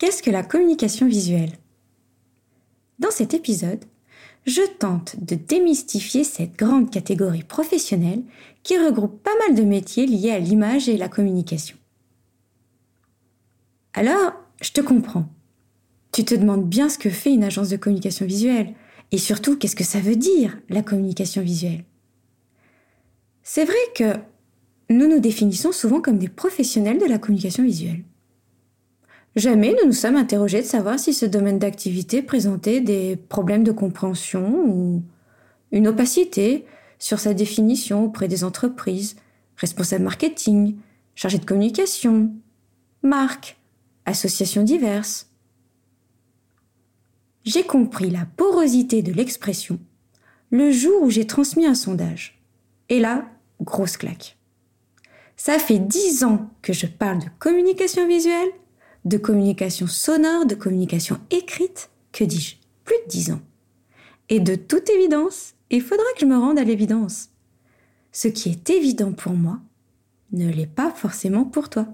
Qu'est-ce que la communication visuelle? Dans cet épisode, je tente de démystifier cette grande catégorie professionnelle qui regroupe pas mal de métiers liés à l'image et la communication. Alors, je te comprends. Tu te demandes bien ce que fait une agence de communication visuelle et surtout qu'est-ce que ça veut dire la communication visuelle? C'est vrai que nous nous définissons souvent comme des professionnels de la communication visuelle. Jamais nous nous sommes interrogés de savoir si ce domaine d'activité présentait des problèmes de compréhension ou une opacité sur sa définition auprès des entreprises, responsables marketing, chargés de communication, marques, associations diverses. J'ai compris la porosité de l'expression le jour où j'ai transmis un sondage. Et là, grosse claque. Ça fait dix ans que je parle de communication visuelle de communication sonore, de communication écrite, que dis-je, plus de dix ans. Et de toute évidence, il faudra que je me rende à l'évidence. Ce qui est évident pour moi ne l'est pas forcément pour toi.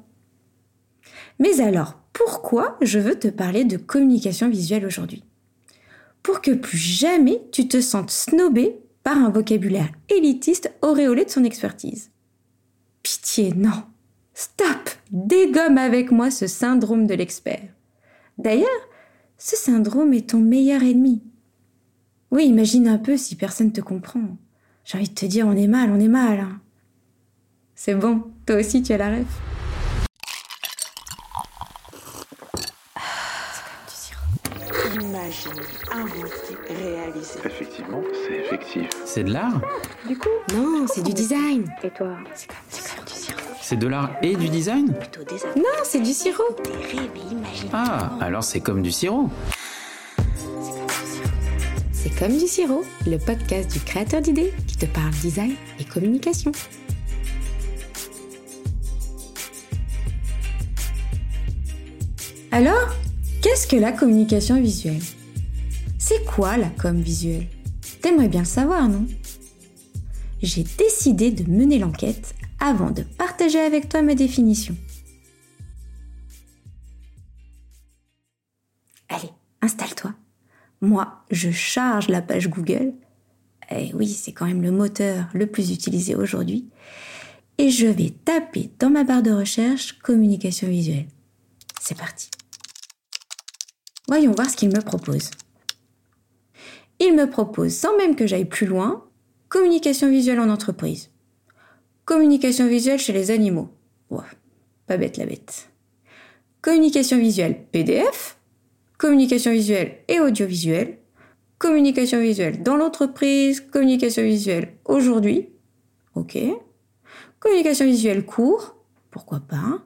Mais alors, pourquoi je veux te parler de communication visuelle aujourd'hui? Pour que plus jamais tu te sentes snobé par un vocabulaire élitiste auréolé de son expertise. Pitié, non. Stop Dégomme avec moi ce syndrome de l'expert. D'ailleurs, ce syndrome est ton meilleur ennemi. Oui, imagine un peu si personne te comprend. J'ai envie de te dire, on est mal, on est mal. Hein. C'est bon, toi aussi tu as la ref. Imagine, inventer, réaliser. Effectivement, c'est effectif. C'est de l'art Du coup Non, c'est du design. Et toi? C'est comme, c'est de l'art et du design Plutôt des Non, c'est du sirop. Ah, alors c'est comme du sirop. C'est comme du sirop, le podcast du créateur d'idées qui te parle design et communication. Alors, qu'est-ce que la communication visuelle? C'est quoi la com visuelle? T'aimerais bien le savoir, non? J'ai décidé de mener l'enquête avant de partager avec toi ma définition. Allez, installe-toi. Moi, je charge la page Google. Et oui, c'est quand même le moteur le plus utilisé aujourd'hui. Et je vais taper dans ma barre de recherche communication visuelle. C'est parti. Voyons voir ce qu'il me propose. Il me propose, sans même que j'aille plus loin, communication visuelle en entreprise. Communication visuelle chez les animaux. Pas bête la bête. Communication visuelle PDF. Communication visuelle et audiovisuelle. Communication visuelle dans l'entreprise. Communication visuelle aujourd'hui. Ok. Communication visuelle court. Pourquoi pas.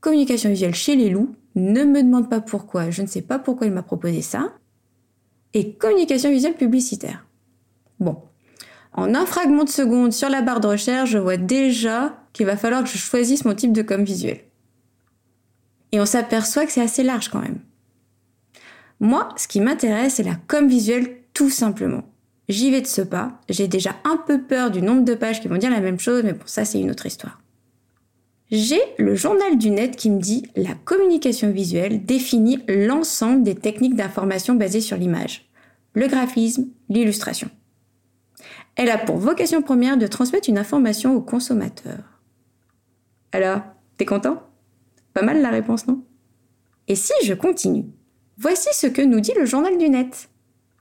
Communication visuelle chez les loups. Ne me demande pas pourquoi. Je ne sais pas pourquoi il m'a proposé ça. Et communication visuelle publicitaire. Bon, en un fragment de seconde sur la barre de recherche, je vois déjà qu'il va falloir que je choisisse mon type de com visuel. Et on s'aperçoit que c'est assez large quand même. Moi, ce qui m'intéresse, c'est la com visuelle tout simplement. J'y vais de ce pas. J'ai déjà un peu peur du nombre de pages qui vont dire la même chose, mais bon, ça c'est une autre histoire. J'ai le journal du net qui me dit la communication visuelle définit l'ensemble des techniques d'information basées sur l'image, le graphisme, l'illustration. Elle a pour vocation première de transmettre une information au consommateur. Alors, t'es content? Pas mal la réponse, non? Et si je continue? Voici ce que nous dit le journal du net.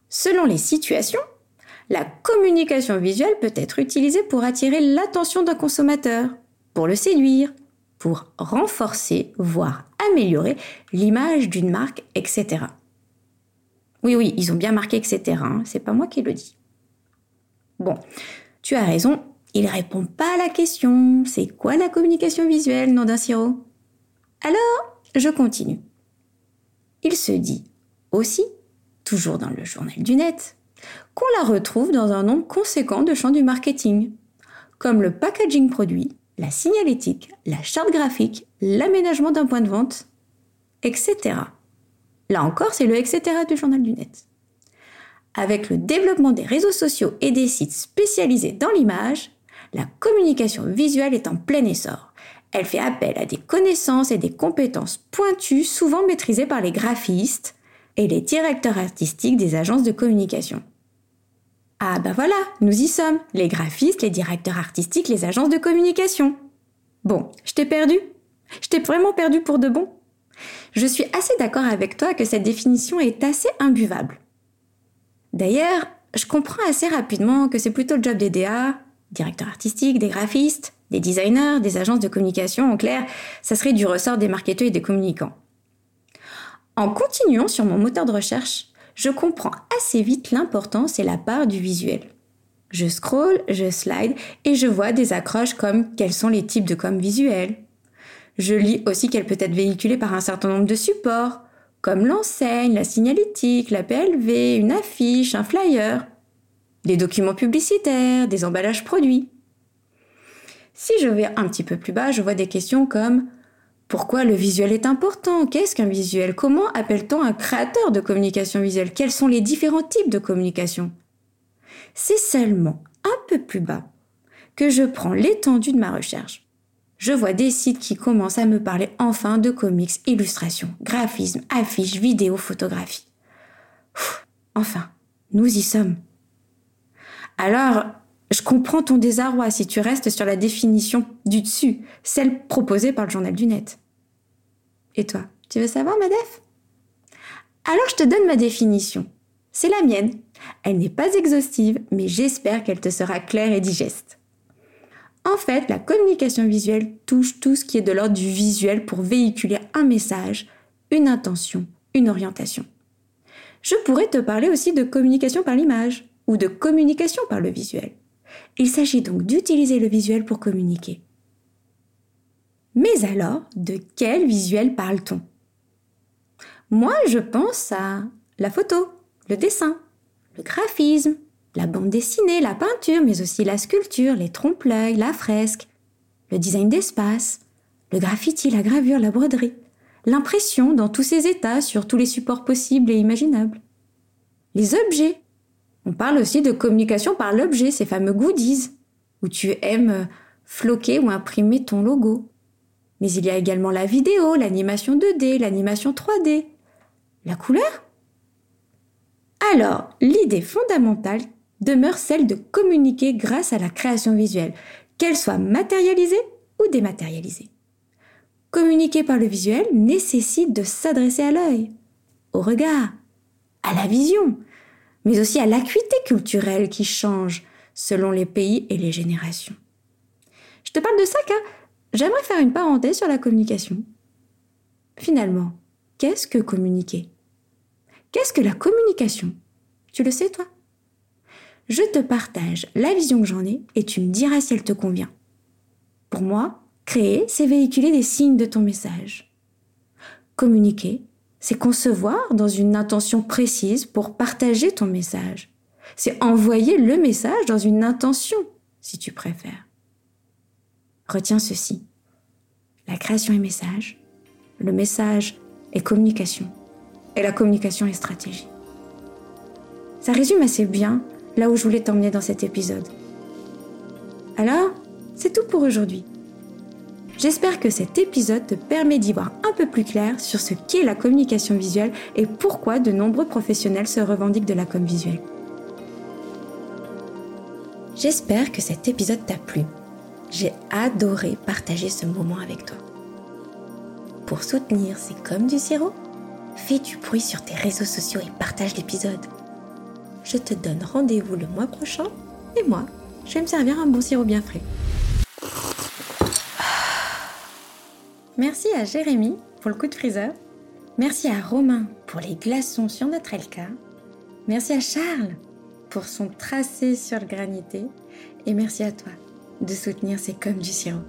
Selon les situations, la communication visuelle peut être utilisée pour attirer l'attention d'un consommateur, pour le séduire, pour renforcer, voire améliorer l'image d'une marque, etc. Oui, oui, ils ont bien marqué etc. Hein, c'est pas moi qui le dis. Bon, tu as raison, il répond pas à la question. C'est quoi la communication visuelle, nom d'un sirop? Alors, je continue. Il se dit aussi, toujours dans le journal du net, qu'on la retrouve dans un nombre conséquent de champs du marketing, comme le packaging produit, la signalétique, la charte graphique, l'aménagement d'un point de vente, etc. Là encore, c'est le etc. du journal du net. Avec le développement des réseaux sociaux et des sites spécialisés dans l'image, la communication visuelle est en plein essor. Elle fait appel à des connaissances et des compétences pointues, souvent maîtrisées par les graphistes et les directeurs artistiques des agences de communication. Ah ben voilà, nous y sommes, les graphistes, les directeurs artistiques, les agences de communication. Bon, je t'ai perdu? Je t'ai vraiment perdu pour de bon? Je suis assez d'accord avec toi que cette définition est assez imbuvable. D'ailleurs, je comprends assez rapidement que c'est plutôt le job des DA, directeurs artistiques, des graphistes, des designers, des agences de communication, en clair, ça serait du ressort des marketeurs et des communicants. En continuant sur mon moteur de recherche, je comprends assez vite l'importance et la part du visuel. Je scroll, je slide et je vois des accroches comme quels sont les types de com visuels. Je lis aussi qu'elle peut être véhiculée par un certain nombre de supports, comme l'enseigne, la signalétique, la PLV, une affiche, un flyer, des documents publicitaires, des emballages produits. Si je vais un petit peu plus bas, je vois des questions comme pourquoi le visuel est important? Qu'est-ce qu'un visuel? Comment appelle-t-on un créateur de communication visuelle? Quels sont les différents types de communication? C'est seulement un peu plus bas que je prends l'étendue de ma recherche. Je vois des sites qui commencent à me parler enfin de comics, illustrations, graphisme, affiches, vidéos, photographies. enfin, nous y sommes. Alors, je comprends ton désarroi si tu restes sur la définition du dessus, celle proposée par le journal du net. Et toi, tu veux savoir, Madef Alors je te donne ma définition. C'est la mienne. Elle n'est pas exhaustive, mais j'espère qu'elle te sera claire et digeste. En fait, la communication visuelle touche tout ce qui est de l'ordre du visuel pour véhiculer un message, une intention, une orientation. Je pourrais te parler aussi de communication par l'image ou de communication par le visuel. Il s'agit donc d'utiliser le visuel pour communiquer. Mais alors, de quel visuel parle-t-on? Moi, je pense à la photo, le dessin, le graphisme, la bande dessinée, la peinture, mais aussi la sculpture, les trompe-l'œil, la fresque, le design d'espace, le graffiti, la gravure, la broderie, l'impression dans tous ses états sur tous les supports possibles et imaginables. Les objets, on parle aussi de communication par l'objet, ces fameux goodies, où tu aimes floquer ou imprimer ton logo. Mais il y a également la vidéo, l'animation 2D, l'animation 3D. La couleur? Alors, l'idée fondamentale demeure celle de communiquer grâce à la création visuelle, qu'elle soit matérialisée ou dématérialisée. Communiquer par le visuel nécessite de s'adresser à l'œil, au regard, à la vision, mais aussi à l'acuité culturelle qui change selon les pays et les générations. Je te parle de ça car j'aimerais faire une parenthèse sur la communication. Finalement, qu'est-ce que communiquer? Qu'est-ce que la communication? Tu le sais toi? Je te partage la vision que j'en ai et tu me diras si elle te convient. Pour moi, créer, c'est véhiculer des signes de ton message. Communiquer, c'est concevoir dans une intention précise pour partager ton message. C'est envoyer le message dans une intention, si tu préfères. Retiens ceci. La création est message, le message est communication, et la communication est stratégie. Ça résume assez bien là où je voulais t'emmener dans cet épisode. Alors, c'est tout pour aujourd'hui. J'espère que cet épisode te permet d'y voir un peu plus clair sur ce qu'est la communication visuelle et pourquoi de nombreux professionnels se revendiquent de la com visuelle. J'espère que cet épisode t'a plu. J'ai adoré partager ce moment avec toi. Pour soutenir C'est comme du sirop, fais du bruit sur tes réseaux sociaux et partage l'épisode. Je te donne rendez-vous le mois prochain et moi, je vais me servir un bon sirop bien frais. Merci à Jérémy pour le coup de friseur. Merci à Romain pour les glaçons sur notre Elka. Merci à Charles pour son tracé sur le granité. Et merci à toi de soutenir C'est comme du sirop.